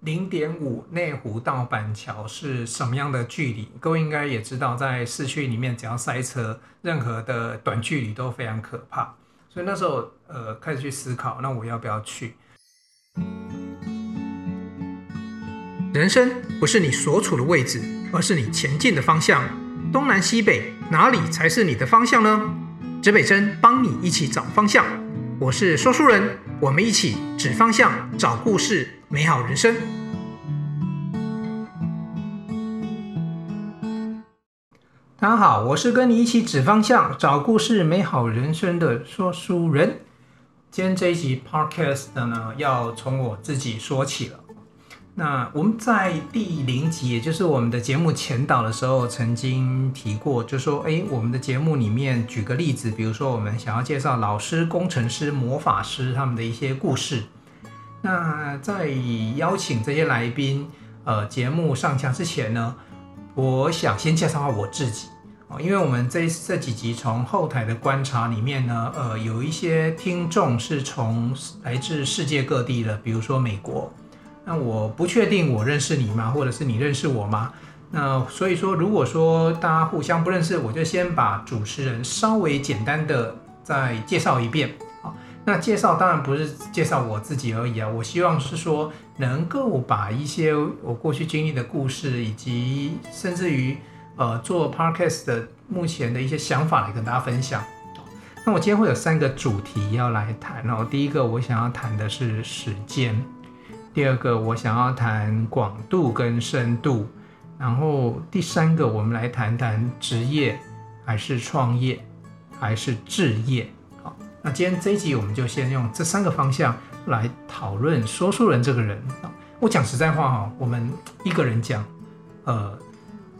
零点五内湖到板桥是什么样的距离？各位应该也知道，在市区里面只要塞车，任何的短距离都非常可怕。所以那时候呃开始去思考，那我要不要去？人生不是你所处的位置，而是你前进的方向。东南西北，哪里才是你的方向呢？指北针帮你一起找方向。我是说书人，我们一起指方向，找故事，美好人生。大家好，我是跟你一起指方向、找故事、美好人生的说书人。今天这一集 Podcast 的呢，要从我自己说起了。那我们在第零集，也就是我们的节目前导的时候，曾经提过，就说，哎，我们的节目里面举个例子，比如说我们想要介绍老师、工程师、魔法师他们的一些故事。那在邀请这些来宾，呃，节目上架之前呢，我想先介绍下我自己啊，因为我们这这几集从后台的观察里面呢，呃，有一些听众是从来自世界各地的，比如说美国。那我不确定我认识你吗？或者是你认识我吗？那所以说，如果说大家互相不认识，我就先把主持人稍微简单的再介绍一遍。好，那介绍当然不是介绍我自己而已啊，我希望是说能够把一些我过去经历的故事，以及甚至于呃做 podcast 的目前的一些想法来跟大家分享。那我今天会有三个主题要来谈哦。第一个我想要谈的是时间。第二个，我想要谈广度跟深度，然后第三个，我们来谈谈职业还是创业还是置业。好，那今天这一集我们就先用这三个方向来讨论说书人这个人。我讲实在话哈，我们一个人讲，呃，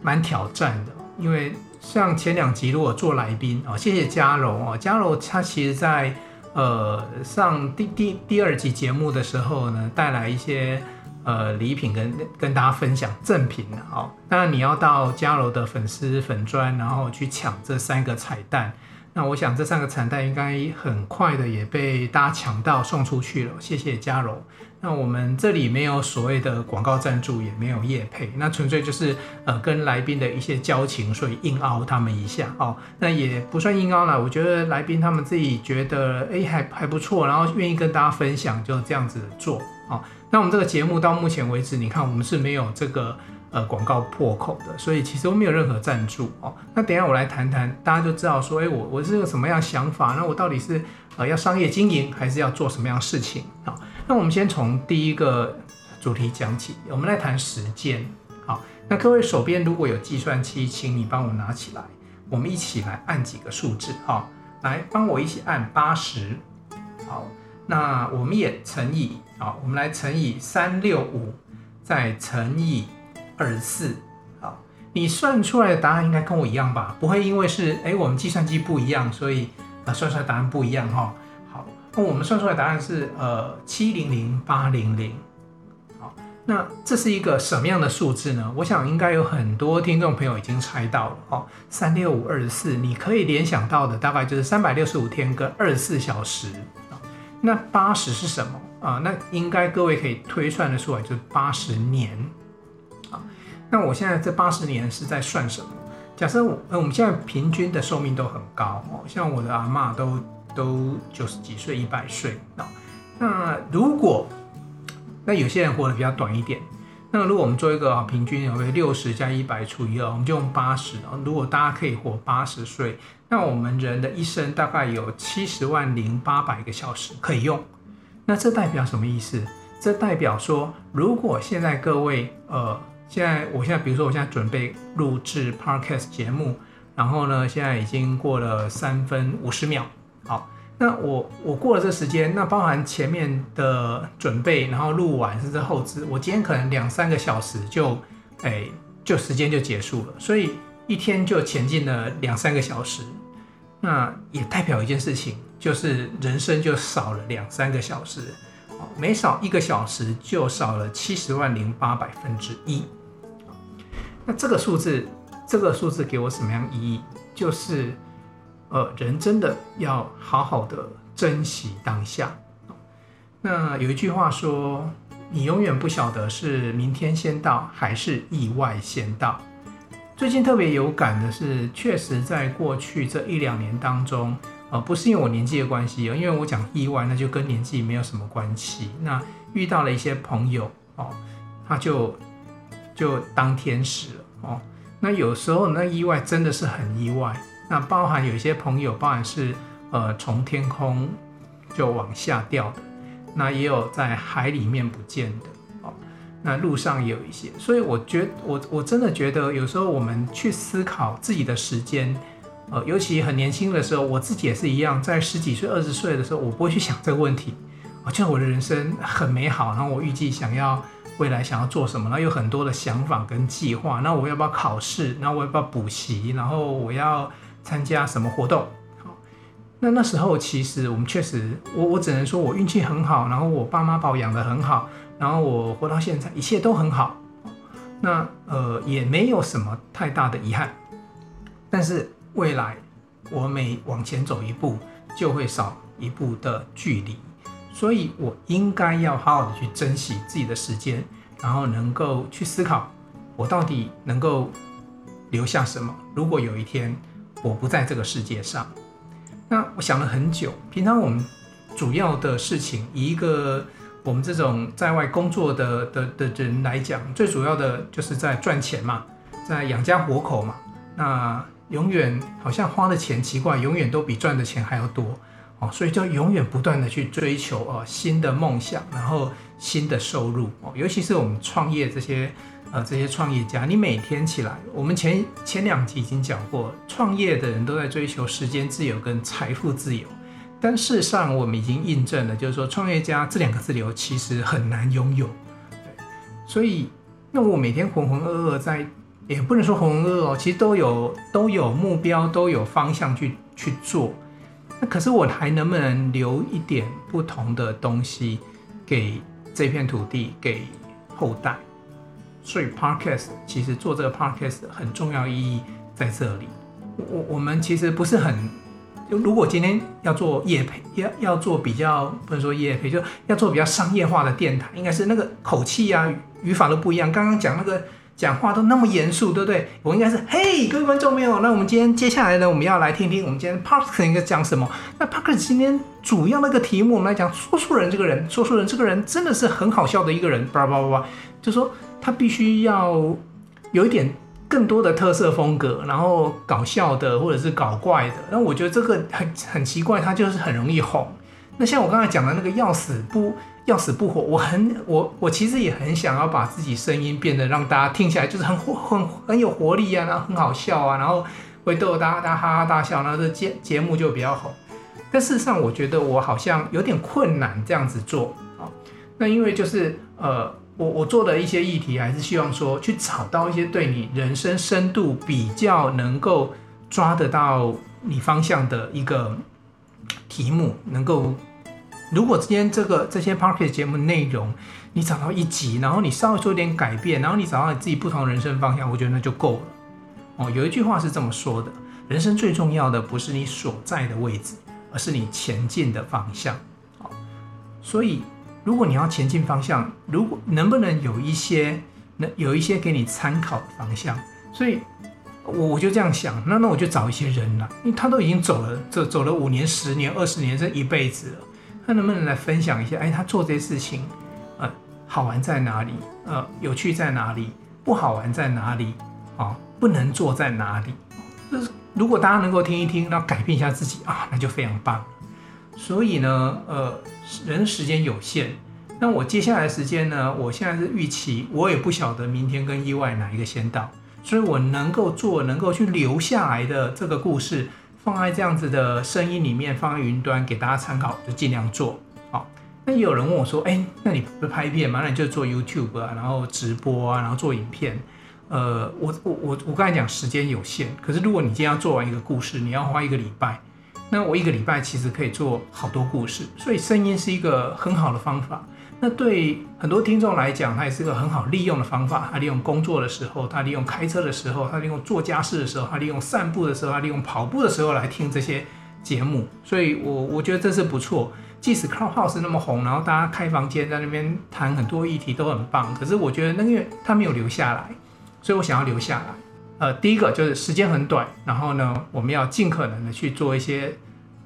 蛮挑战的，因为像前两集如果做来宾啊，谢谢嘉柔啊，嘉柔他其实在。呃，上第第第二集节目的时候呢，带来一些呃礼品跟跟大家分享赠品哦。当然你要到嘉柔的粉丝粉砖，然后去抢这三个彩蛋。那我想这三个彩蛋应该很快的也被大家抢到送出去了。谢谢嘉柔。那我们这里没有所谓的广告赞助，也没有业配，那纯粹就是呃跟来宾的一些交情，所以硬凹他们一下哦。那也不算硬凹啦，我觉得来宾他们自己觉得哎还还不错，然后愿意跟大家分享，就这样子做哦。那我们这个节目到目前为止，你看我们是没有这个。呃，广告破口的，所以其实我没有任何赞助哦。那等下我来谈谈，大家就知道说，哎，我我是个什么样想法？那我到底是呃要商业经营，还是要做什么样事情啊？那我们先从第一个主题讲起，我们来谈时间。好，那各位手边如果有计算器，请你帮我拿起来，我们一起来按几个数字。好，来帮我一起按八十。好，那我们也乘以，好，我们来乘以三六五，再乘以。二十四，好，你算出来的答案应该跟我一样吧？不会因为是哎，我们计算机不一样，所以啊算出来答案不一样哈。好，那我们算出来答案是呃七零零八零零。好，那这是一个什么样的数字呢？我想应该有很多听众朋友已经猜到了哦。三六五二十四，你可以联想到的大概就是三百六十五天跟二十四小时。那八十是什么啊？那应该各位可以推算得出来，就是八十年。那我现在这八十年是在算什么？假设我呃我们现在平均的寿命都很高哦，像我的阿嬷都都九十几岁、一百岁啊。那如果那有些人活得比较短一点，那如果我们做一个平均，有没六十加一百除以二，我们就用八十啊。如果大家可以活八十岁，那我们人的一生大概有七十万零八百个小时可以用。那这代表什么意思？这代表说，如果现在各位呃。现在，我现在，比如说，我现在准备录制 Podcast 节目，然后呢，现在已经过了三分五十秒。好，那我我过了这时间，那包含前面的准备，然后录完甚至后制，我今天可能两三个小时就，哎，就时间就结束了，所以一天就前进了两三个小时，那也代表一件事情，就是人生就少了两三个小时，每少一个小时就少了七十万零八百分之一。那这个数字，这个数字给我什么样意义？就是，呃，人真的要好好的珍惜当下。那有一句话说，你永远不晓得是明天先到还是意外先到。最近特别有感的是，确实在过去这一两年当中，呃，不是因为我年纪的关系，因为我讲意外，那就跟年纪没有什么关系。那遇到了一些朋友哦，他就就当天使了哦。那有时候那意外真的是很意外。那包含有一些朋友，包含是呃从天空就往下掉的，那也有在海里面不见的哦。那路上也有一些，所以我觉得我我真的觉得有时候我们去思考自己的时间，呃，尤其很年轻的时候，我自己也是一样，在十几岁、二十岁的时候，我不会去想这个问题。我觉得我的人生很美好，然后我预计想要未来想要做什么，然后有很多的想法跟计划。那我要不要考试？那我要不要补习？然后我要参加什么活动？好，那那时候其实我们确实，我我只能说我运气很好，然后我爸妈把我养得很好。然后我活到现在，一切都很好，那呃也没有什么太大的遗憾。但是未来我每往前走一步，就会少一步的距离，所以我应该要好好的去珍惜自己的时间，然后能够去思考，我到底能够留下什么。如果有一天我不在这个世界上，那我想了很久。平常我们主要的事情，以一个我们这种在外工作的的的人来讲，最主要的就是在赚钱嘛，在养家活口嘛。那永远好像花的钱奇怪，永远都比赚的钱还要多哦，所以就永远不断的去追求哦新的梦想，然后新的收入哦。尤其是我们创业这些呃这些创业家，你每天起来，我们前前两集已经讲过，创业的人都在追求时间自由跟财富自由。但事实上，我们已经印证了，就是说，创业家这两个字流其实很难拥有。所以，那我每天浑浑噩噩在，也不能说浑浑噩噩哦，其实都有都有目标，都有方向去去做。那可是我还能不能留一点不同的东西给这片土地，给后代？所以，Podcast 其实做这个 Podcast 很重要意义在这里。我我们其实不是很。就如果今天要做业配，要要做比较不能说业配，就要做比较商业化的电台，应该是那个口气啊、语法都不一样。刚刚讲那个讲话都那么严肃，对不对？我应该是嘿，各位观众朋友，那我们今天接下来呢，我们要来听听我们今天 Parker 应该讲什么。那 Parker 今天主要那个题目，我们来讲说书人这个人，说书人这个人真的是很好笑的一个人，叭叭叭叭，就说他必须要有一点。更多的特色风格，然后搞笑的或者是搞怪的，那我觉得这个很很奇怪，他就是很容易红。那像我刚才讲的那个要死不要死不活，我很我我其实也很想要把自己声音变得让大家听起来就是很活很很有活力啊，然后很好笑啊，然后会逗大家大哈哈大笑，然后这节节目就比较红。但事实上，我觉得我好像有点困难这样子做啊。那因为就是呃。我我做的一些议题，还是希望说去找到一些对你人生深度比较能够抓得到你方向的一个题目，能够如果今天这个这些 Podcast 节目内容你找到一集，然后你稍微做点改变，然后你找到你自己不同的人生方向，我觉得那就够了。哦，有一句话是这么说的：人生最重要的不是你所在的位置，而是你前进的方向。哦，所以。如果你要前进方向，如果能不能有一些，能有一些给你参考的方向？所以，我我就这样想，那那我就找一些人了，因为他都已经走了，走走了五年、十年、二十年，这一辈子了，那能不能来分享一下？哎，他做这些事情，呃，好玩在哪里？呃，有趣在哪里？不好玩在哪里？啊，不能做在哪里？就是如果大家能够听一听，然后改变一下自己啊，那就非常棒。所以呢，呃，人时间有限，那我接下来时间呢，我现在是预期，我也不晓得明天跟意外哪一个先到，所以我能够做，能够去留下来的这个故事，放在这样子的声音里面，放在云端给大家参考，就尽量做。好，那也有人问我说，哎，那你不拍片吗？那你就做 YouTube 啊，然后直播啊，然后做影片。呃，我我我我刚才讲时间有限，可是如果你今天要做完一个故事，你要花一个礼拜。那我一个礼拜其实可以做好多故事，所以声音是一个很好的方法。那对很多听众来讲，它也是一个很好利用的方法。他利用工作的时候，他利用开车的时候，他利用做家事的时候，他利用散步的时候，他利用跑步的时候来听这些节目。所以我我觉得这是不错。即使 Clubhouse 那么红，然后大家开房间在那边谈很多议题都很棒，可是我觉得那个他没有留下来，所以我想要留下来。呃，第一个就是时间很短，然后呢，我们要尽可能的去做一些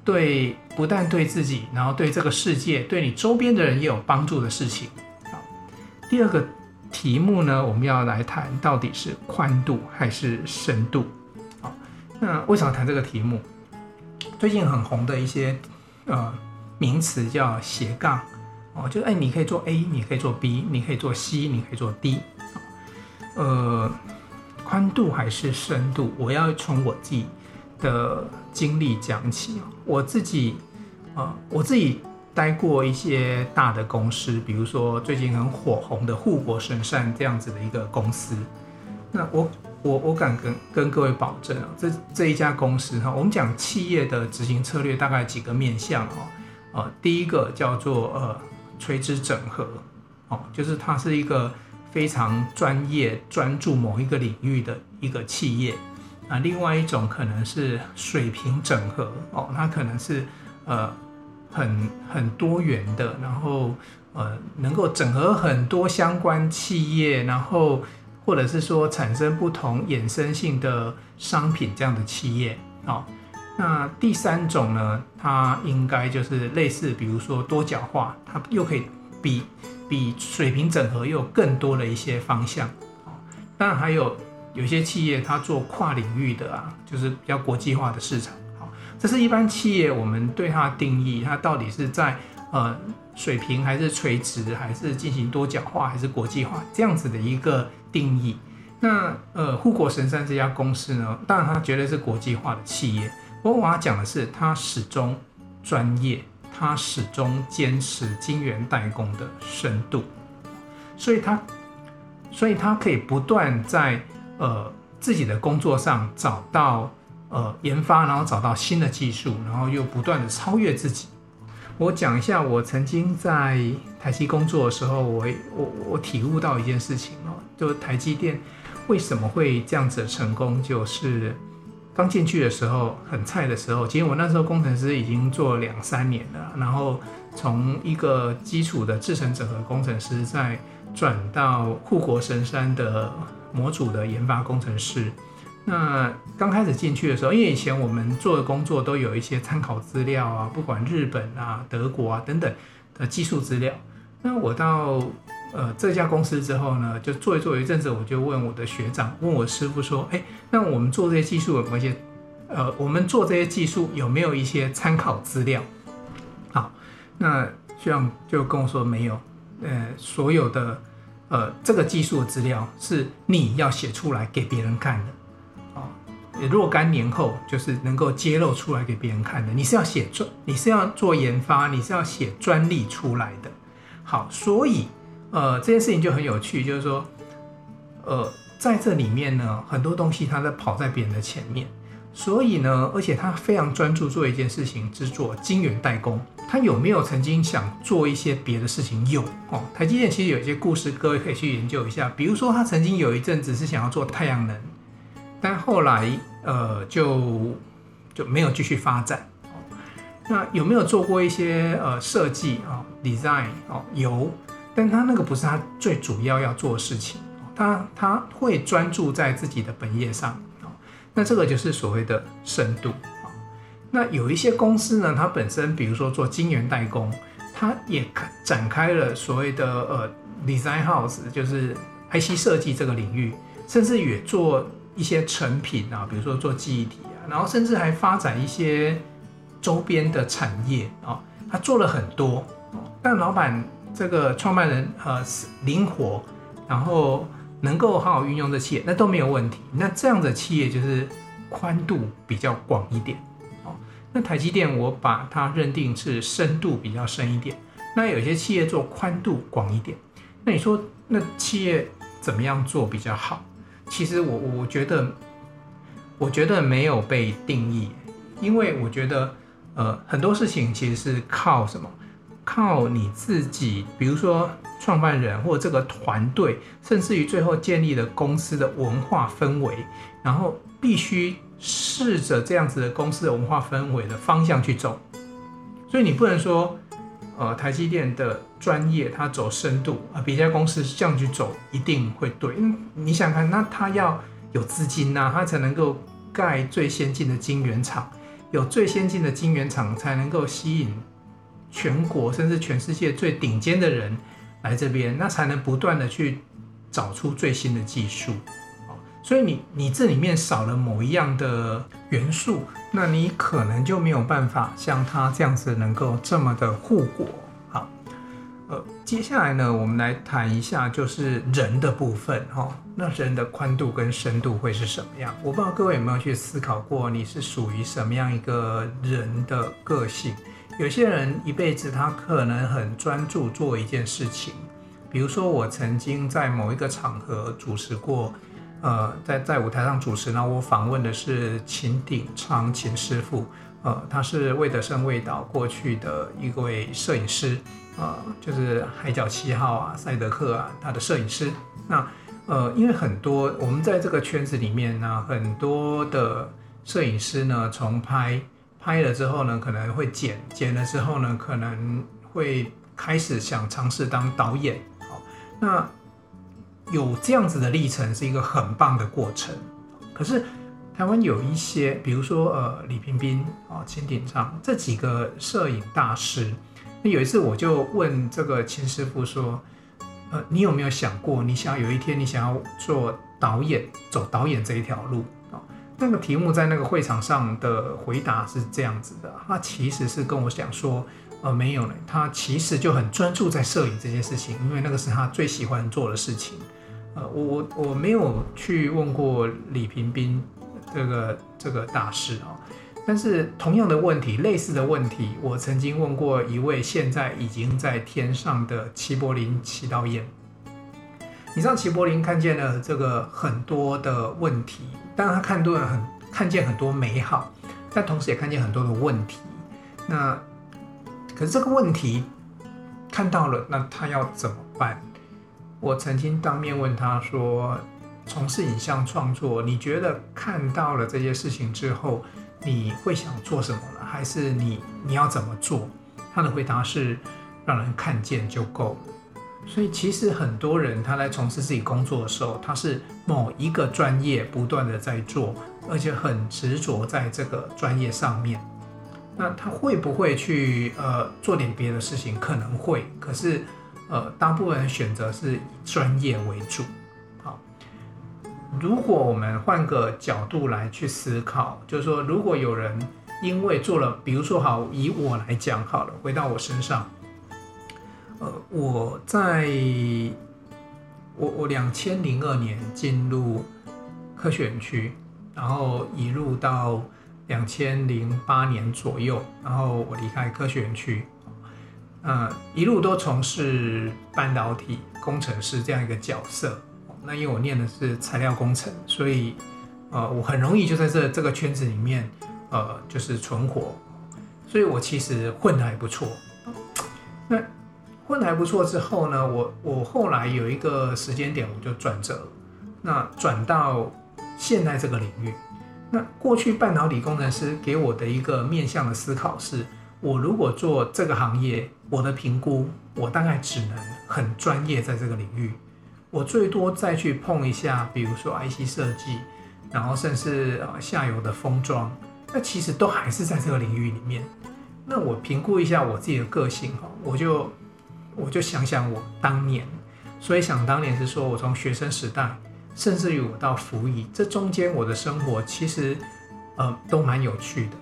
对不但对自己，然后对这个世界，对你周边的人也有帮助的事情。啊，第二个题目呢，我们要来谈到底是宽度还是深度。啊，那为什么谈这个题目？最近很红的一些呃名词叫斜杠哦，就是哎，你可以做 A，你可以做 B，你可以做 C，你可以做 D。呃。宽度还是深度？我要从我自己的经历讲起。我自己，呃，我自己待过一些大的公司，比如说最近很火红的护国神山这样子的一个公司。那我我我敢跟跟各位保证啊，这这一家公司哈，我们讲企业的执行策略大概几个面向哦。呃，第一个叫做呃垂直整合，哦，就是它是一个。非常专业、专注某一个领域的一个企业，啊，另外一种可能是水平整合哦，它可能是呃很很多元的，然后呃能够整合很多相关企业，然后或者是说产生不同衍生性的商品这样的企业哦。那第三种呢，它应该就是类似，比如说多角化，它又可以比。比水平整合又更多的一些方向，当然还有有些企业它做跨领域的啊，就是比较国际化的市场，好，这是一般企业我们对它的定义，它到底是在呃水平还是垂直，还是进行多角化，还是国际化这样子的一个定义。那呃护国神山这家公司呢，当然它绝对是国际化的企业，不过我要讲的是它始终专业。它始终坚持晶圆代工的深度，所以它，所以它可以不断在呃自己的工作上找到呃研发，然后找到新的技术，然后又不断的超越自己。我讲一下，我曾经在台积工作的时候，我我我体悟到一件事情哦，就台积电为什么会这样子的成功，就是。刚进去的时候很菜的时候，其实我那时候工程师已经做两三年了，然后从一个基础的制程整合工程师，再转到护国神山的模组的研发工程师。那刚开始进去的时候，因为以前我们做的工作都有一些参考资料啊，不管日本啊、德国啊等等的技术资料。那我到呃，这家公司之后呢，就做一做一阵子，我就问我的学长，问我师傅说，哎，那我们做这些技术有没有一些，呃，我们做这些技术有没有一些参考资料？好，那学长就跟我说没有，呃，所有的呃这个技术的资料是你要写出来给别人看的，哦，若干年后就是能够揭露出来给别人看的，你是要写专，你是要做研发，你是要写专利出来的。好，所以。呃，这件事情就很有趣，就是说，呃，在这里面呢，很多东西他在跑在别人的前面，所以呢，而且他非常专注做一件事情，制作晶圆代工。他有没有曾经想做一些别的事情？有哦，台积电其实有一些故事，各位可以去研究一下。比如说，他曾经有一阵子是想要做太阳能，但后来呃就就没有继续发展。那有没有做过一些呃设计啊，design 哦，有。但他那个不是他最主要要做的事情，他他会专注在自己的本业上，那这个就是所谓的深度。那有一些公司呢，它本身比如说做晶圆代工，它也展开了所谓的呃 design house，就是 IC 设计这个领域，甚至也做一些成品啊，比如说做记忆体啊，然后甚至还发展一些周边的产业啊，他做了很多，但老板。这个创办人呃灵活，然后能够好好运用这企业，那都没有问题。那这样的企业就是宽度比较广一点。那台积电我把它认定是深度比较深一点。那有些企业做宽度广一点。那你说那企业怎么样做比较好？其实我我觉得我觉得没有被定义，因为我觉得呃很多事情其实是靠什么？靠你自己，比如说创办人或这个团队，甚至于最后建立了公司的文化氛围，然后必须试着这样子的公司的文化氛围的方向去走。所以你不能说呃，台积电的专业，它走深度啊，别家公司这样去走一定会对。因为你想看，那它要有资金呐、它才能够盖最先进的晶圆厂，有最先进的晶圆厂才能够吸引全国甚至全世界最顶尖的人来这边，那才能不断的去找出最新的技术。所以你你这里面少了某一样的元素，那你可能就没有办法像他这样子能够这么的护国。好，呃，接下来呢，我们来谈一下就是人的部分哈。那人的宽度跟深度会是什么样？我不知道各位有没有去思考过，你是属于什么样一个人的个性？有些人一辈子他可能很专注做一件事情，比如说我曾经在某一个场合主持过。呃，在在舞台上主持呢，我访问的是秦鼎昌秦师傅，呃，他是魏德圣魏导过去的一位摄影师，呃，就是《海角七号》啊，《赛德克》啊，他的摄影师。那呃，因为很多我们在这个圈子里面呢，很多的摄影师呢，从拍拍了之后呢，可能会剪剪了之后呢，可能会开始想尝试当导演。好，那。有这样子的历程是一个很棒的过程，可是台湾有一些，比如说呃李屏宾啊、秦鼎昌这几个摄影大师，那有一次我就问这个秦师傅说，呃你有没有想过，你想有一天你想要做导演，走导演这一条路啊？那个题目在那个会场上的回答是这样子的，他其实是跟我讲说，呃没有呢，他其实就很专注在摄影这件事情，因为那个是他最喜欢做的事情。呃，我我我没有去问过李平斌这个这个大师啊，但是同样的问题，类似的问题，我曾经问过一位现在已经在天上的齐柏林齐导演。你知道齐柏林看见了这个很多的问题，当然他看多了很看见很多美好，但同时也看见很多的问题。那可是这个问题看到了，那他要怎么办？我曾经当面问他说：“从事影像创作，你觉得看到了这些事情之后，你会想做什么呢？还是你你要怎么做？”他的回答是：“让人看见就够了。”所以其实很多人他在从事自己工作的时候，他是某一个专业不断的在做，而且很执着在这个专业上面。那他会不会去呃做点别的事情？可能会，可是。呃，大部分人选择是以专业为主。好，如果我们换个角度来去思考，就是说，如果有人因为做了，比如说，好，以我来讲好了，回到我身上，呃，我在我我两千零二年进入科学园区，然后一路到两千零八年左右，然后我离开科学园区。嗯，一路都从事半导体工程师这样一个角色。那因为我念的是材料工程，所以呃，我很容易就在这这个圈子里面，呃，就是存活。所以我其实混得还不错。那混得还不错之后呢，我我后来有一个时间点，我就转折，那转到现在这个领域。那过去半导体工程师给我的一个面向的思考是。我如果做这个行业，我的评估，我大概只能很专业在这个领域，我最多再去碰一下，比如说 IC 设计，然后甚至呃下游的封装，那其实都还是在这个领域里面。那我评估一下我自己的个性哈，我就我就想想我当年，所以想当年是说我从学生时代，甚至于我到服役，这中间我的生活其实呃都蛮有趣的。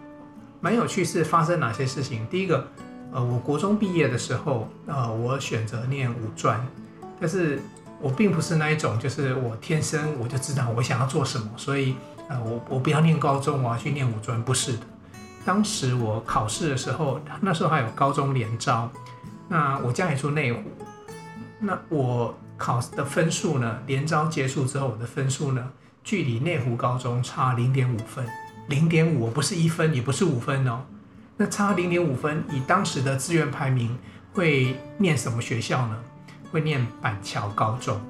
蛮有趣，是发生哪些事情？第一个，呃，我国中毕业的时候，呃，我选择念五专，但是我并不是那一种，就是我天生我就知道我想要做什么，所以，呃，我我不要念高中，我要去念五专，不是的。当时我考试的时候，那时候还有高中联招，那我家里住内湖，那我考的分数呢，联招结束之后，我的分数呢，距离内湖高中差零点五分。零点五，不是一分，也不是五分哦，那差零点五分，以当时的志愿排名，会念什么学校呢？会念板桥高中，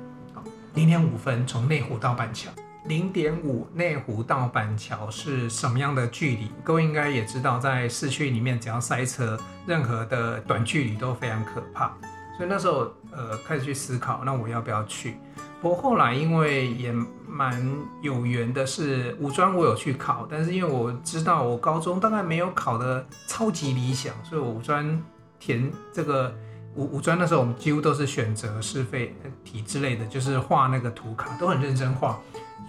零点五分从内湖到板桥。零点五内湖到板桥是什么样的距离？各位应该也知道，在市区里面只要塞车，任何的短距离都非常可怕。所以那时候呃开始去思考，那我要不要去？不过后来因为也蛮有缘的是，五专我有去考，但是因为我知道我高中大概没有考的超级理想，所以我五专填这个五五专的时候我们几乎都是选择是非题之类的，就是画那个图卡都很认真画。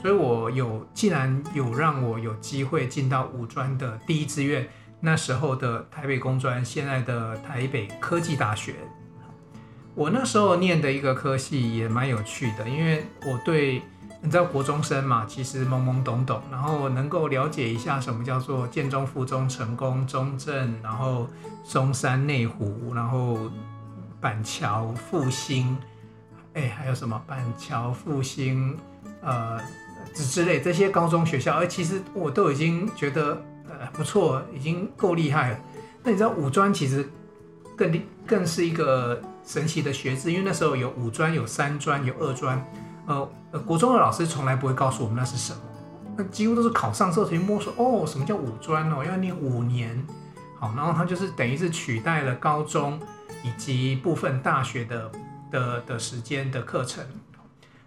所以，我有既然有让我有机会进到五专的第一志愿，那时候的台北工专，现在的台北科技大学。我那时候念的一个科系也蛮有趣的，因为我对你知道国中生嘛，其实懵懵懂懂，然后能够了解一下什么叫做建中、附中、成功、中正，然后松山、内湖，然后板桥、复兴，哎，还有什么板桥、复兴，呃。之之类这些高中学校，而其实我都已经觉得呃不错，已经够厉害了。那你知道五专其实更更是一个神奇的学制，因为那时候有五专、有三专、有二专。呃，国中的老师从来不会告诉我们那是什么，那几乎都是考上之后才摸索。哦，什么叫五专哦？要念五年。好，然后它就是等于是取代了高中以及部分大学的的的时间的课程。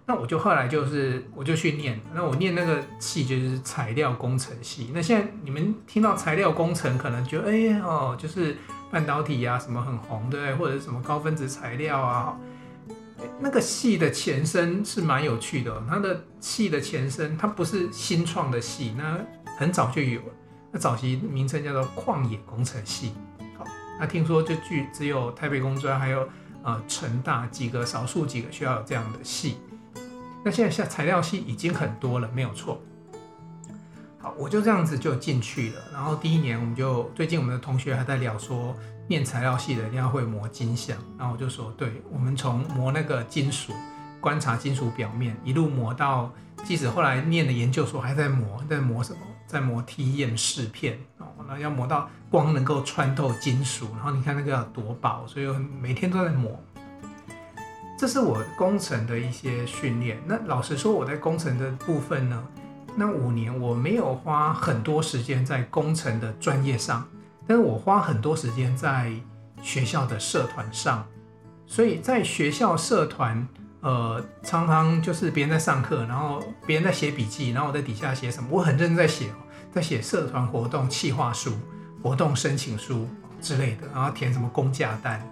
那我就后来就是，我就去念。那我念那个系就是材料工程系。那现在你们听到材料工程，可能觉得哎哦，就是半导体啊什么很红，对不对？或者什么高分子材料啊。那个系的前身是蛮有趣的。它的系的前身，它不是新创的系，那很早就有了。那早期名称叫做矿野工程系。好，那听说就据只有台北工专还有呃成大几个少数几个学校有这样的系。那现在像材料系已经很多了，没有错。我就这样子就进去了。然后第一年我们就最近我们的同学还在聊说，念材料系的一定要会磨金相。然后我就说，对，我们从磨那个金属，观察金属表面，一路磨到，即使后来念的研究所还在磨，在磨什么？在磨 TEM 试片哦，那要磨到光能够穿透金属。然后你看那个要多薄，所以每天都在磨。这是我工程的一些训练。那老实说，我在工程的部分呢，那五年我没有花很多时间在工程的专业上，但是我花很多时间在学校的社团上。所以在学校社团，呃，常常就是别人在上课，然后别人在写笔记，然后我在底下写什么，我很认真在写，在写社团活动企划书、活动申请书之类的，然后填什么公假单。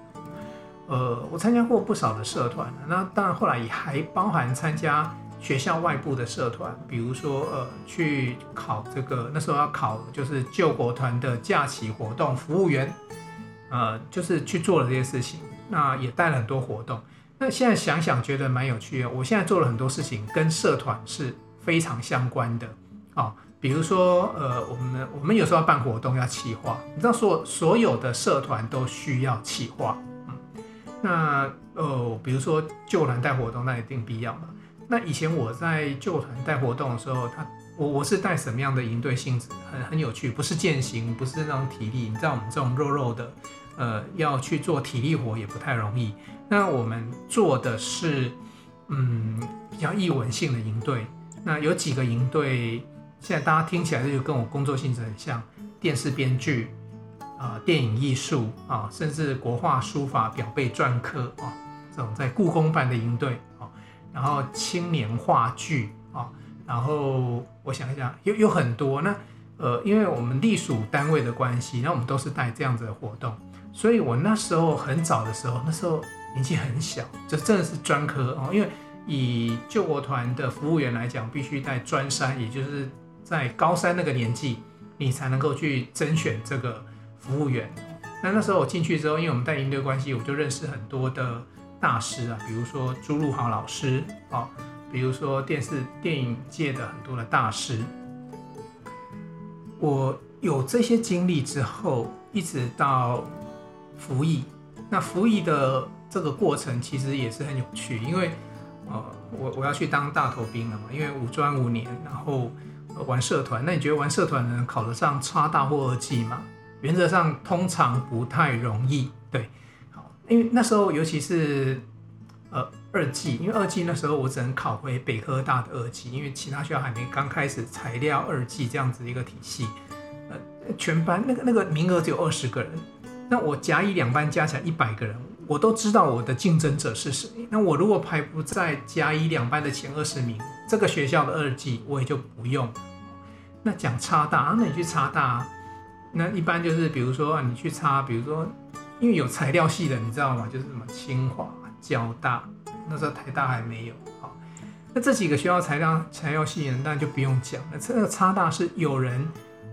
呃，我参加过不少的社团，那当然后来也还包含参加学校外部的社团，比如说呃去考这个，那时候要考就是救国团的假期活动服务员，呃，就是去做了这些事情，那也带了很多活动。那现在想想觉得蛮有趣的，我现在做了很多事情跟社团是非常相关的啊，比如说呃我们我们有时候要办活动要企划，你知道所所有的社团都需要企划。那呃，比如说救团带活动，那一定必要嘛。那以前我在旧团带活动的时候，他我我是带什么样的营队性质？很很有趣，不是健行，不是那种体力。你知道我们这种肉肉的，呃，要去做体力活也不太容易。那我们做的是嗯比较艺文性的营队。那有几个营队，现在大家听起来就跟我工作性质很像，电视编剧。啊、电影艺术啊，甚至国画、书法、表背篆刻啊，这种在故宫办的营队，然后青年话剧啊，然后我想一想，有有很多。那呃，因为我们隶属单位的关系，那我们都是带这样子的活动，所以我那时候很早的时候，那时候年纪很小，就真的是专科哦。因为以救国团的服务员来讲，必须带专三，也就是在高三那个年纪，你才能够去甄选这个。服务员，那那时候我进去之后，因为我们带营队关系，我就认识很多的大师啊，比如说朱陆豪老师啊，比如说电视电影界的很多的大师。我有这些经历之后，一直到服役，那服役的这个过程其实也是很有趣，因为呃，我我要去当大头兵了嘛，因为五专五年，然后玩社团，那你觉得玩社团能考得上插大或二技吗？原则上通常不太容易，对，因为那时候尤其是，呃二技，因为二技那时候我只能考回北科大的二技，因为其他学校还没刚开始材料二技这样子一个体系。呃，全班那个那个名额只有二十个人，那我甲乙两班加起来一百个人，我都知道我的竞争者是谁。那我如果排不在甲乙两班的前二十名，这个学校的二技我也就不用。那讲差大，那你去差大，那一般就是比如说，你去差，比如说因为有材料系的，你知道吗？就是什么清华、交大，那时候台大还没有。好，那这几个学校材料材料系的，那就不用讲。那这个差大是有人。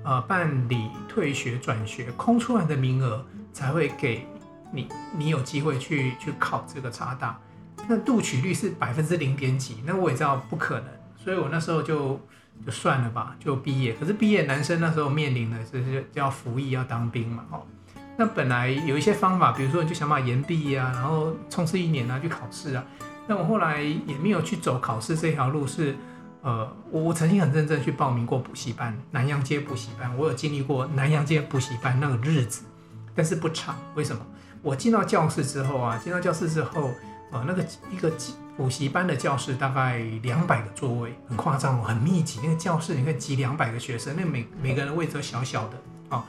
呃，办理退学转学空出来的名额才会给你，你有机会去去考这个差大。那录取率是百分之零点几，那我也知道不可能，所以我那时候就就算了吧，就毕业。可是毕业男生那时候面临的就是要服役，要当兵嘛，哦。那本来有一些方法，比如说你就想办法延毕啊，然后冲刺一年啊，去考试啊。那我后来也没有去走考试这条路，是。呃，我我曾经很认真去报名过补习班，南阳街补习班，我有经历过南阳街补习班那个日子，但是不长。为什么？我进到教室之后啊，进到教室之后，呃，那个一个补习班的教室大概两百个座位，很夸张哦，很密集。那个教室你可以挤两百个学生，那每每个人位置都小小的啊，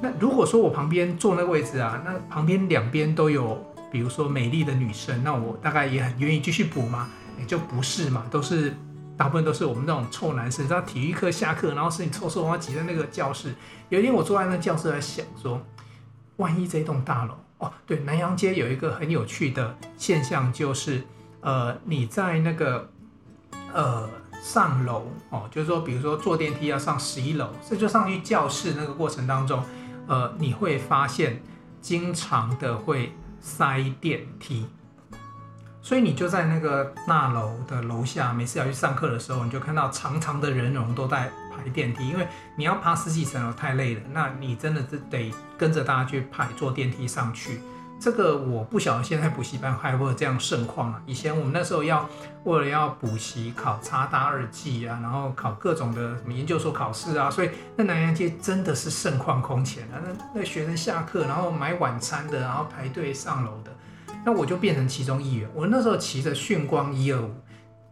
那如果说我旁边坐那个位置啊，那旁边两边都有，比如说美丽的女生，那我大概也很愿意继续补吗？也就不是嘛，都是。大部分都是我们那种臭男生，你知道体育课下课，然后是你臭臭，然后挤在那个教室。有一天我坐在那教室，在想说，万一这栋大楼哦，对，南阳街有一个很有趣的现象，就是呃，你在那个呃上楼哦，就是说，比如说坐电梯要上十一楼，这就上去教室那个过程当中，呃，你会发现经常的会塞电梯。所以你就在那个大楼的楼下，每次要去上课的时候，你就看到长长的人龙都在排电梯，因为你要爬十几层楼太累了，那你真的是得跟着大家去排坐电梯上去。这个我不晓得现在补习班还会有这样盛况啊。以前我们那时候要为了要补习考插大二技啊，然后考各种的什么研究所考试啊，所以那南洋街真的是盛况空前啊。那那学生下课然后买晚餐的，然后排队上楼的。那我就变成其中一员。我那时候骑着迅光一二五，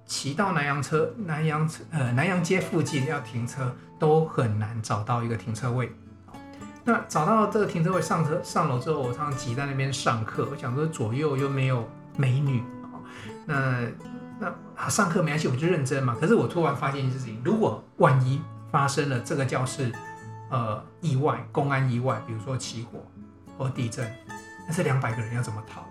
骑到南阳车南阳车呃南阳街附近要停车都很难找到一个停车位。那找到这个停车位上车上楼之后，我常常挤在那边上课。我想说左右又没有美女啊，那那上课没关系，我就认真嘛。可是我突然发现一件事情：如果万一发生了这个教室呃意外，公安意外，比如说起火或地震，那这两百个人要怎么逃？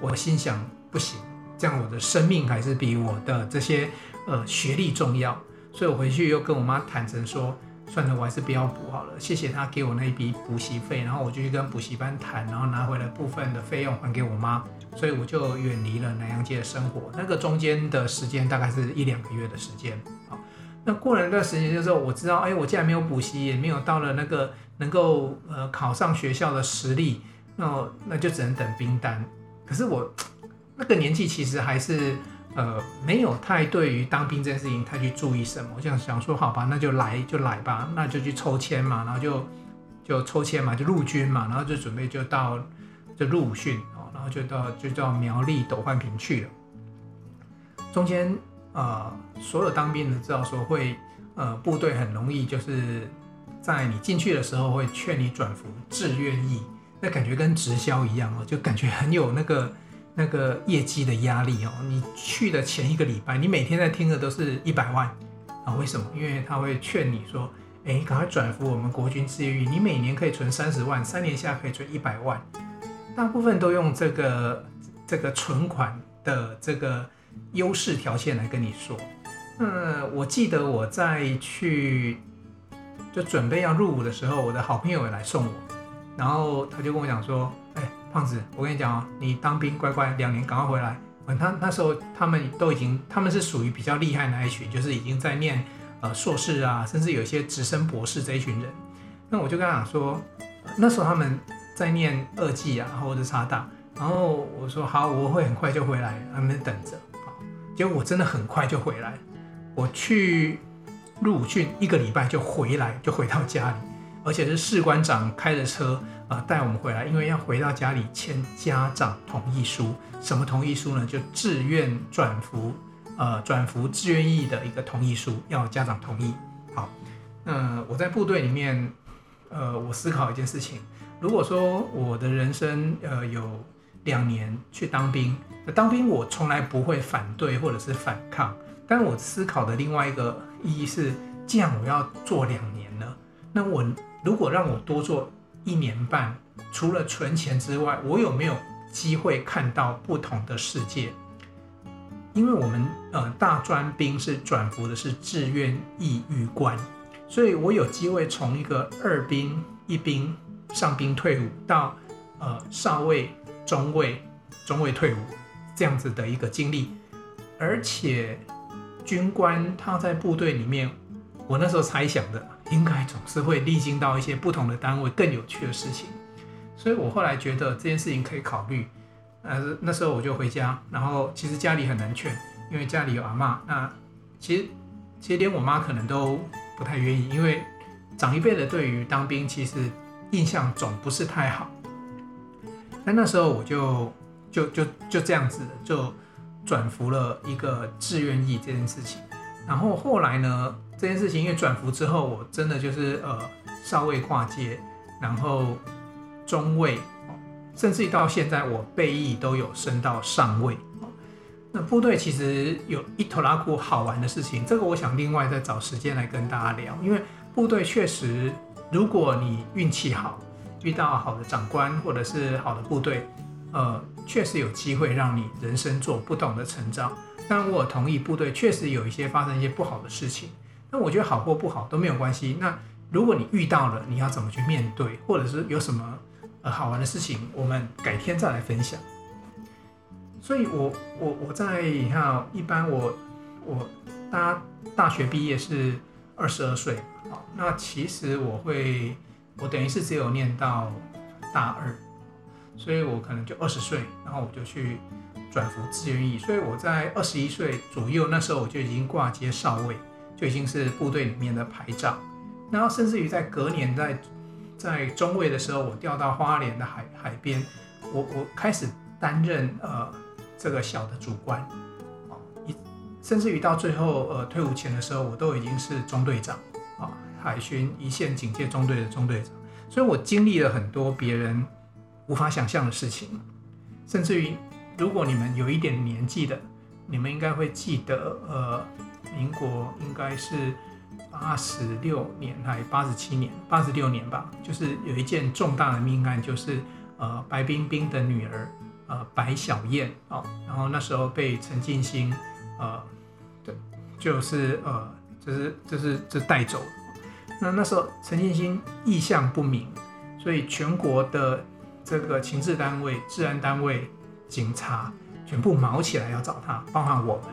我心想不行，这样我的生命还是比我的这些呃学历重要，所以我回去又跟我妈坦诚说，算了，我还是不要补好了，谢谢他给我那一笔补习费，然后我就去跟补习班谈，然后拿回了部分的费用还给我妈，所以我就远离了南洋街的生活。那个中间的时间大概是一两个月的时间。好，那过了那段时间之后，我知道，哎，我既然没有补习，也没有到了那个能够呃考上学校的实力，那那就只能等兵单。可是我那个年纪其实还是呃没有太对于当兵这件事情太去注意什么，我想想说好吧，那就来就来吧，那就去抽签嘛，然后就就抽签嘛，就陆军嘛，然后就准备就到就入伍训哦，然后就到就到苗栗斗焕平去了。中间呃所有当兵的知道说会呃部队很容易就是在你进去的时候会劝你转服志愿役。那感觉跟直销一样哦，就感觉很有那个那个业绩的压力哦。你去的前一个礼拜，你每天在听的都是一百万啊？为什么？因为他会劝你说，哎，赶快转服我们国军志愿役，你每年可以存三十万，三年下可以存一百万。大部分都用这个这个存款的这个优势条件来跟你说。嗯，我记得我在去就准备要入伍的时候，我的好朋友也来送我。然后他就跟我讲说：“哎，胖子，我跟你讲哦，你当兵乖乖两年，赶快回来。他那时候他们都已经，他们是属于比较厉害的那一群，就是已经在念呃硕士啊，甚至有些直升博士这一群人。那我就跟他讲说，那时候他们在念二技啊，或者插大。然后我说好，我会很快就回来，他们等着。结果我真的很快就回来，我去入伍训一个礼拜就回来，就回到家里。”而且是士官长开着车啊带我们回来，因为要回到家里签家长同意书。什么同意书呢？就志愿转服，呃，转服志愿役的一个同意书，要家长同意。好，那我在部队里面，呃，我思考一件事情：如果说我的人生呃有两年去当兵，当兵我从来不会反对或者是反抗，但我思考的另外一个意义是，既然我要做两年了，那我如果让我多做一年半，除了存钱之外，我有没有机会看到不同的世界，因为我们呃大专兵是转服的是志愿役预官，所以我有机会从一个二兵一兵上兵退伍到呃少尉中尉中尉退伍这样子的一个经历，而且军官他在部队里面，我那时候猜想的应该总是会历经到一些不同的单位更有趣的事情。所以我后来觉得这件事情可以考虑，呃，那时候我就回家，然后其实家里很难劝，因为家里有阿嬷，那其实其实连我妈可能都不太愿意，因为长一辈的对于当兵其实印象总不是太好。但那时候我就就就就这样子就转服了一个志愿役这件事情，然后后来呢，这件事情因为转服之后，我真的就是呃少尉挂阶，然后。中尉，甚至于到现在，我备役都有升到上尉。那部队其实有一头拉库好玩的事情，这个我想另外再找时间来跟大家聊。因为部队确实，如果你运气好，遇到好的长官或者是好的部队，呃，确实有机会让你人生做不同的成长。但我同意，部队确实有一些发生一些不好的事情。那我觉得好或不好都没有关系。那如果你遇到了，你要怎么去面对，或者是有什么？呃，好玩的事情，我们改天再来分享。所以我，我我在你看，一般我我大大学毕业是二十二岁，好，那其实我会，我等于是只有念到大二，所以我可能就二十岁，然后我就去转服志愿役，所以我在二十一岁左右，那时候我就已经挂阶少尉，就已经是部队里面的排长，然后甚至于在隔年在。在中尉的时候，我调到花莲的海海边，我我开始担任呃这个小的主官，啊，一甚至于到最后呃退伍前的时候，我都已经是中队长。啊，海巡一线警戒中队的中队长，所以我经历了很多别人无法想象的事情，甚至于如果你们有一点年纪的，你们应该会记得呃，民国应该是。八十六年还八十七年，八十六年吧，就是有一件重大的命案，就是呃白冰冰的女儿呃白小燕、哦，然后那时候被陈进兴呃对，就是呃就是就是就带走。那那时候陈进兴意向不明，所以全国的这个情治单位、治安单位、警察全部卯起来要找他，包含我们。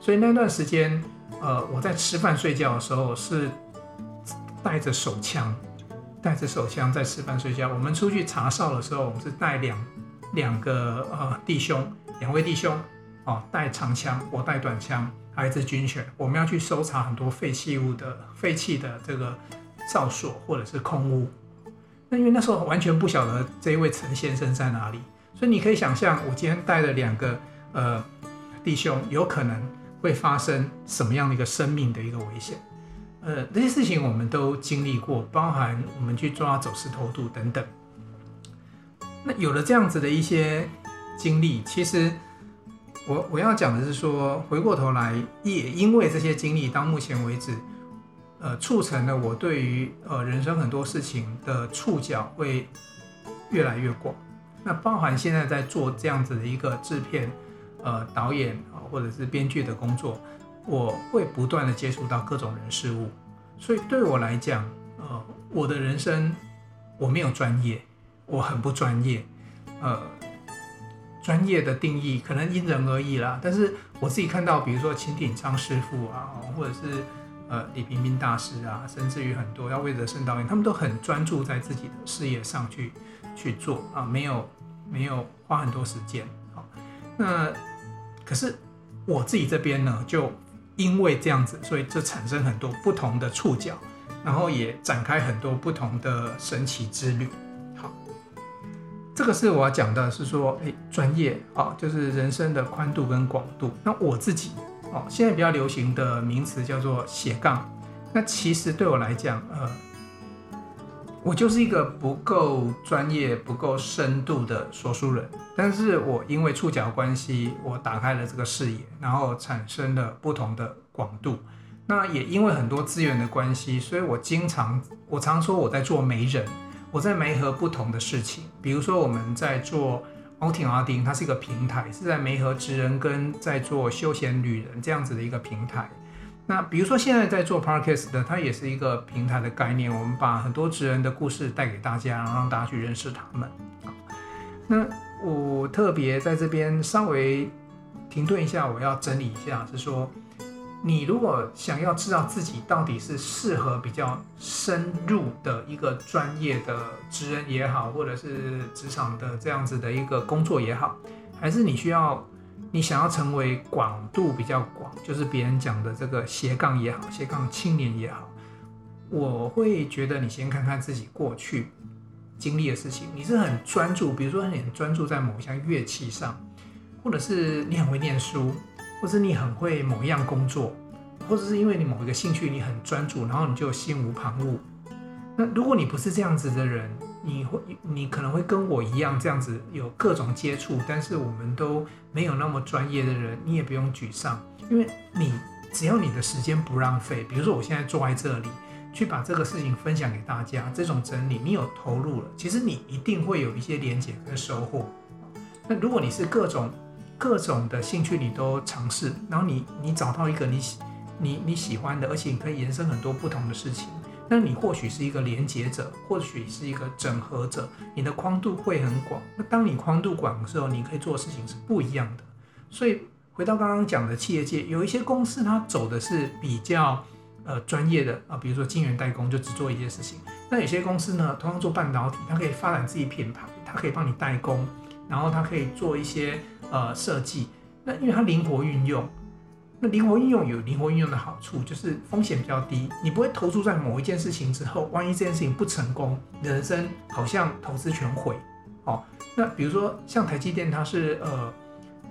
所以那段时间。呃，我在吃饭睡觉的时候是带着手枪，带着手枪在吃饭睡觉。我们出去查哨的时候，我们是带两两个呃弟兄，两位弟兄哦，带长枪，我带短枪，还是一支军犬。我们要去搜查很多废弃物的废弃的这个哨所或者是空屋。那因为那时候完全不晓得这一位陈先生在哪里，所以你可以想象，我今天带了两个呃弟兄，有可能。会发生什么样的一个生命的一个危险？呃，这些事情我们都经历过，包含我们去抓走私偷渡等等。那有了这样子的一些经历，其实我我要讲的是说，回过头来，也因为这些经历，到目前为止，呃，促成了我对于呃人生很多事情的触角会越来越广。那包含现在在做这样子的一个制片，呃，导演。或者是编剧的工作，我会不断的接触到各种人事物，所以对我来讲，呃，我的人生我没有专业，我很不专业，呃，专业的定义可能因人而异啦。但是我自己看到，比如说秦鼎昌师傅啊，或者是呃李屏宾大师啊，甚至于很多要为德圣导演，他们都很专注在自己的事业上去去做啊，没有没有花很多时间。好，那可是。我自己这边呢，就因为这样子，所以就产生很多不同的触角。然后也展开很多不同的神奇之旅。好，这个是我要讲的，是说，哎，专业啊，就是人生的宽度跟广度。那我自己哦，现在比较流行的名词叫做斜杠。那其实对我来讲，呃。我就是一个不够专业、不够深度的说书人，但是我因为触角关系，我打开了这个视野，然后产生了不同的广度。那也因为很多资源的关系，所以我经常，我常说我在做媒人，我在媒合不同的事情。比如说我们在做欧廷阿丁，它是一个平台，是在媒合职人跟在做休闲旅人这样子的一个平台。那比如说现在在做 Podcast 的，它也是一个平台的概念。我们把很多职人的故事带给大家，然后让大家去认识他们。那我特别在这边稍微停顿一下，我要整理一下，是说，你如果想要知道自己到底是适合比较深入的一个专业的职人也好，或者是职场的这样子的一个工作也好，还是你需要。你想要成为广度比较广，就是别人讲的这个斜杠也好，斜杠青年也好，我会觉得你先看看自己过去经历的事情。你是很专注，比如说你很专注在某一项乐器上，或者是你很会念书，或者是你很会某一样工作，或者是因为你某一个兴趣你很专注，然后你就心无旁骛。那如果你不是这样子的人，你会，你可能会跟我一样这样子有各种接触，但是我们都没有那么专业的人，你也不用沮丧，因为你只要你的时间不浪费，比如说我现在坐在这里，去把这个事情分享给大家，这种整理你有投入了，其实你一定会有一些连结跟收获。那如果你是各种各种的兴趣你都尝试，然后你你找到一个你喜你你喜欢的，而且你可以延伸很多不同的事情。那你或许是一个连接者，或许是一个整合者，你的宽度会很广。那当你宽度广的时候，你可以做的事情是不一样的。所以回到刚刚讲的企业界，有一些公司它走的是比较呃专业的啊，比如说晶圆代工就只做一件事情。那有些公司呢，同样做半导体，它可以发展自己品牌，它可以帮你代工，然后它可以做一些呃设计。那因为它灵活运用。那灵活运用有灵活运用的好处，就是风险比较低，你不会投注在某一件事情之后，万一这件事情不成功，人生好像投资全毁。哦，那比如说像台积电，它是呃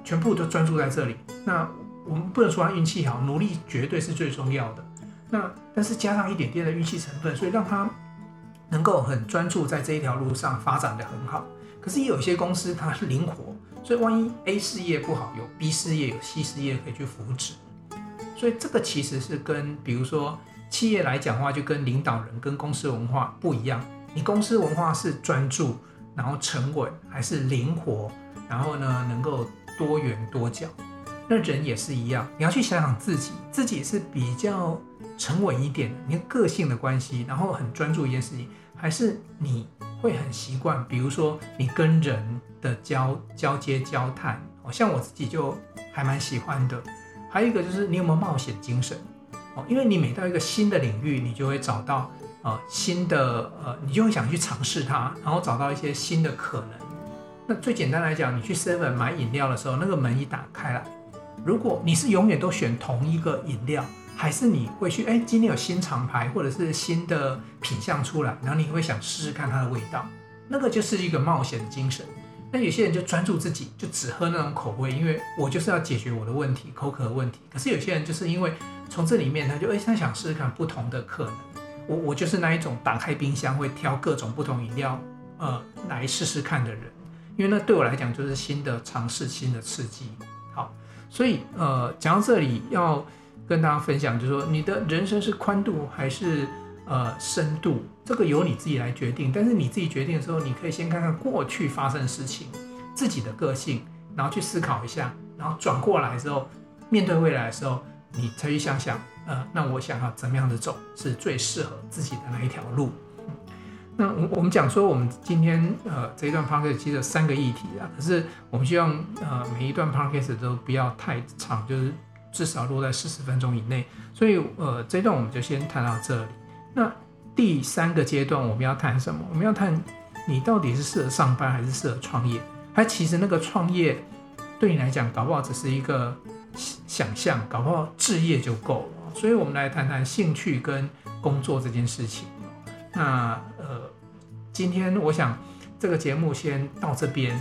全部都专注在这里，那我们不能说它运气好，努力绝对是最重要的。那但是加上一点点的运气成分，所以让它能够很专注在这一条路上发展得很好。可是也有一些公司它是灵活。所以，万一 A 事业不好，有 B 事业，有 C 事业可以去扶持。所以，这个其实是跟，比如说企业来讲的话，就跟领导人跟公司文化不一样。你公司文化是专注，然后沉稳，还是灵活？然后呢，能够多元多角？那人也是一样，你要去想想自己，自己是比较沉稳一点，你个性的关系，然后很专注一件事情，还是你？会很习惯，比如说你跟人的交交接交谈，哦，像我自己就还蛮喜欢的。还有一个就是你有没有冒险精神？哦，因为你每到一个新的领域，你就会找到呃新的呃，你就会想去尝试它，然后找到一些新的可能。那最简单来讲，你去 Seven 买饮料的时候，那个门一打开来，如果你是永远都选同一个饮料。还是你会去哎，今天有新厂牌或者是新的品相出来，然后你会想试试看它的味道，那个就是一个冒险精神。那有些人就专注自己，就只喝那种口味，因为我就是要解决我的问题，口渴的问题。可是有些人就是因为从这里面，他就哎，他想试试看不同的可能。我我就是那一种打开冰箱会挑各种不同饮料，呃，来试试看的人，因为那对我来讲就是新的尝试，新的刺激。好，所以呃，讲到这里要。跟大家分享，就是说你的人生是宽度还是呃深度，这个由你自己来决定。但是你自己决定的时候，你可以先看看过去发生的事情，自己的个性，然后去思考一下，然后转过来之后，面对未来的时候，你才去想想，呃，那我想要怎么样的走是最适合自己的那一条路。那我我们讲说，我们今天呃这一段 podcast 其实有三个议题啊，可是我们希望呃每一段 podcast 都不要太长，就是。至少落在四十分钟以内，所以呃，这一段我们就先谈到这里。那第三个阶段我们要谈什么？我们要谈你到底是适合上班还是适合创业？还其实那个创业对你来讲，搞不好只是一个想象，搞不好置业就够了。所以我们来谈谈兴趣跟工作这件事情。那呃，今天我想这个节目先到这边。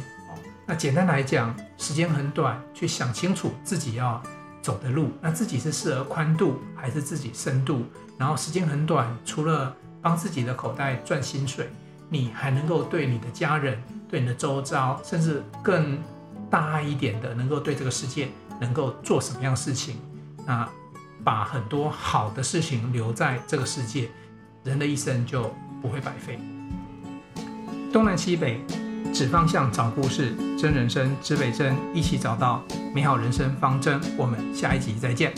那简单来讲，时间很短，去想清楚自己要走的路，那自己是适合宽度还是自己深度？然后时间很短，除了帮自己的口袋赚薪水，你还能够对你的家人、对你的周遭，甚至更大一点的，能够对这个世界能够做什么样的事情？那把很多好的事情留在这个世界，人的一生就不会白费。东南西北。指方向，找故事，真人生，指北针，一起找到美好人生方针。我们下一集再见。